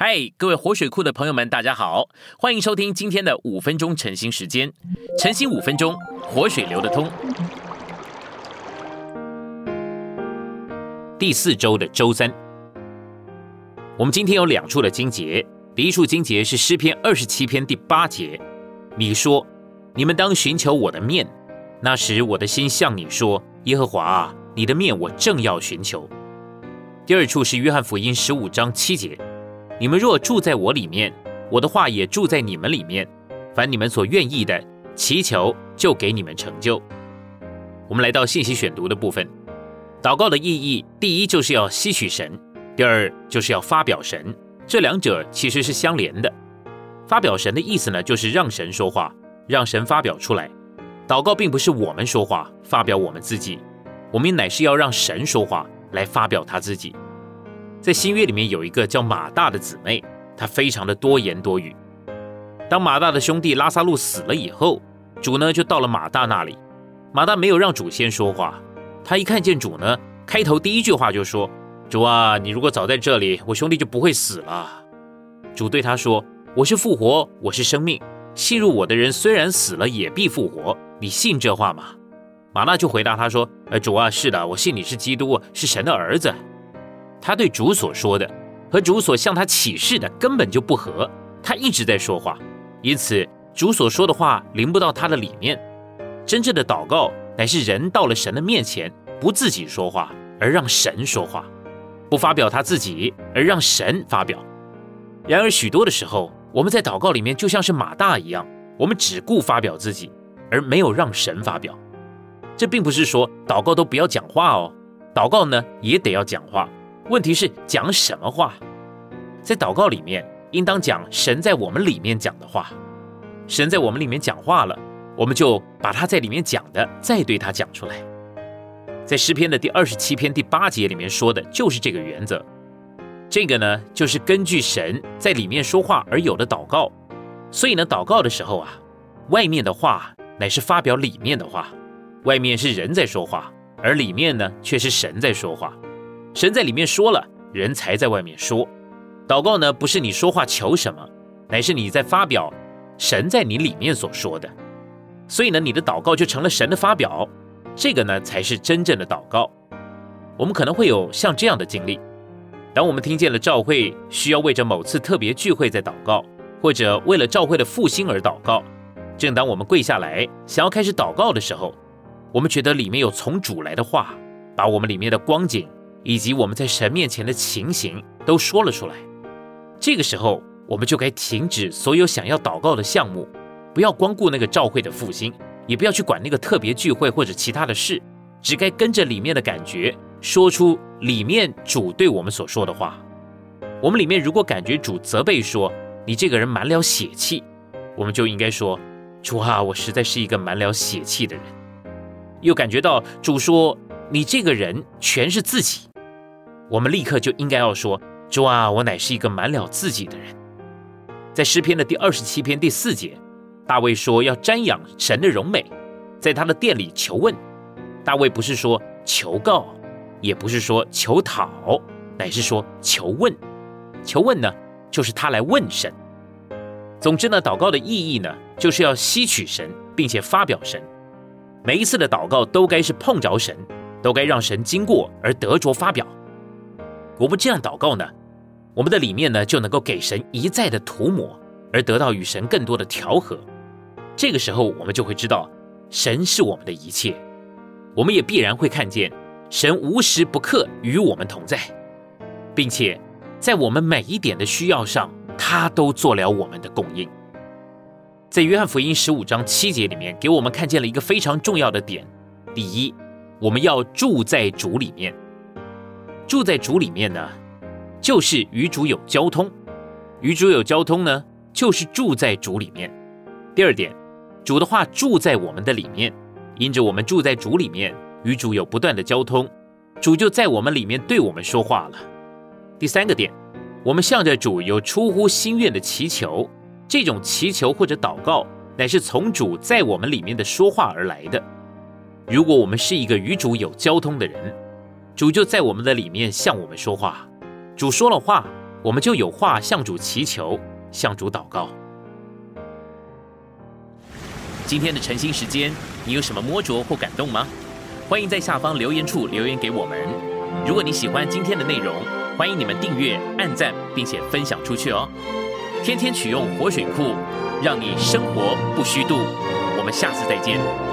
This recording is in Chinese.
嗨，各位活水库的朋友们，大家好，欢迎收听今天的五分钟晨兴时间。晨兴五分钟，活水流得通。第四周的周三，我们今天有两处的经节。第一处经节是诗篇二十七篇第八节，你说：“你们当寻求我的面，那时我的心向你说：耶和华，你的面我正要寻求。”第二处是约翰福音十五章七节。你们若住在我里面，我的话也住在你们里面。凡你们所愿意的，祈求就给你们成就。我们来到信息选读的部分。祷告的意义，第一就是要吸取神，第二就是要发表神。这两者其实是相连的。发表神的意思呢，就是让神说话，让神发表出来。祷告并不是我们说话，发表我们自己，我们乃是要让神说话，来发表他自己。在新约里面有一个叫马大的姊妹，她非常的多言多语。当马大的兄弟拉萨路死了以后，主呢就到了马大那里。马大没有让主先说话，他一看见主呢，开头第一句话就说：“主啊，你如果早在这里，我兄弟就不会死了。”主对他说：“我是复活，我是生命，信入我的人虽然死了，也必复活。你信这话吗？”马大就回答他说：“呃，主啊，是的，我信你是基督，是神的儿子。”他对主所说的和主所向他启示的根本就不合，他一直在说话，因此主所说的话临不到他的里面。真正的祷告乃是人到了神的面前，不自己说话，而让神说话；不发表他自己，而让神发表。然而许多的时候，我们在祷告里面就像是马大一样，我们只顾发表自己，而没有让神发表。这并不是说祷告都不要讲话哦，祷告呢也得要讲话。问题是讲什么话？在祷告里面，应当讲神在我们里面讲的话。神在我们里面讲话了，我们就把他在里面讲的再对他讲出来。在诗篇的第二十七篇第八节里面说的就是这个原则。这个呢，就是根据神在里面说话而有的祷告。所以呢，祷告的时候啊，外面的话乃是发表里面的话，外面是人在说话，而里面呢却是神在说话。神在里面说了，人才在外面说。祷告呢，不是你说话求什么，乃是你在发表神在你里面所说的。所以呢，你的祷告就成了神的发表。这个呢，才是真正的祷告。我们可能会有像这样的经历：当我们听见了教会需要为着某次特别聚会在祷告，或者为了教会的复兴而祷告，正当我们跪下来想要开始祷告的时候，我们觉得里面有从主来的话，把我们里面的光景。以及我们在神面前的情形都说了出来。这个时候，我们就该停止所有想要祷告的项目，不要光顾那个召会的复兴，也不要去管那个特别聚会或者其他的事，只该跟着里面的感觉，说出里面主对我们所说的话。我们里面如果感觉主责备说你这个人满了血气，我们就应该说主啊，我实在是一个满了血气的人。又感觉到主说你这个人全是自己。我们立刻就应该要说：“主啊，我乃是一个满了自己的人。”在诗篇的第二十七篇第四节，大卫说要瞻仰神的荣美，在他的殿里求问。大卫不是说求告，也不是说求讨，乃是说求问。求问呢，就是他来问神。总之呢，祷告的意义呢，就是要吸取神，并且发表神。每一次的祷告都该是碰着神，都该让神经过而得着发表。我们这样祷告呢，我们的里面呢就能够给神一再的涂抹，而得到与神更多的调和。这个时候，我们就会知道神是我们的一切，我们也必然会看见神无时不刻与我们同在，并且在我们每一点的需要上，他都做了我们的供应。在约翰福音十五章七节里面，给我们看见了一个非常重要的点：第一，我们要住在主里面。住在主里面呢，就是与主有交通；与主有交通呢，就是住在主里面。第二点，主的话住在我们的里面，因着我们住在主里面，与主有不断的交通，主就在我们里面对我们说话了。第三个点，我们向着主有出乎心愿的祈求，这种祈求或者祷告，乃是从主在我们里面的说话而来的。如果我们是一个与主有交通的人，主就在我们的里面向我们说话，主说了话，我们就有话向主祈求，向主祷告。今天的晨兴时间，你有什么摸着或感动吗？欢迎在下方留言处留言给我们。如果你喜欢今天的内容，欢迎你们订阅、按赞，并且分享出去哦。天天取用活水库，让你生活不虚度。我们下次再见。